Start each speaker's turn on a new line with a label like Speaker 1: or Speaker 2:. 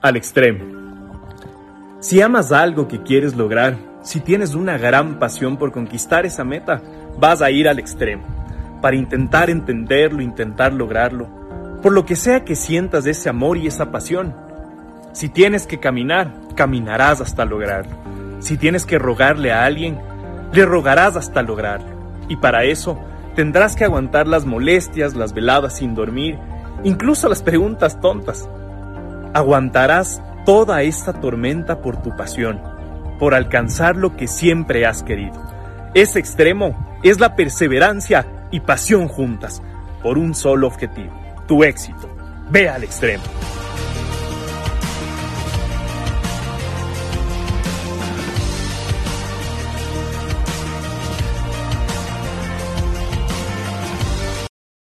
Speaker 1: al extremo. Si amas algo que quieres lograr, si tienes una gran pasión por conquistar esa meta, vas a ir al extremo, para intentar entenderlo, intentar lograrlo, por lo que sea que sientas ese amor y esa pasión. Si tienes que caminar, caminarás hasta lograrlo. Si tienes que rogarle a alguien, le rogarás hasta lograrlo. Y para eso tendrás que aguantar las molestias, las veladas sin dormir, incluso las preguntas tontas. Aguantarás toda esta tormenta por tu pasión, por alcanzar lo que siempre has querido. Ese extremo es la perseverancia y pasión juntas, por un solo objetivo, tu éxito. Ve al extremo.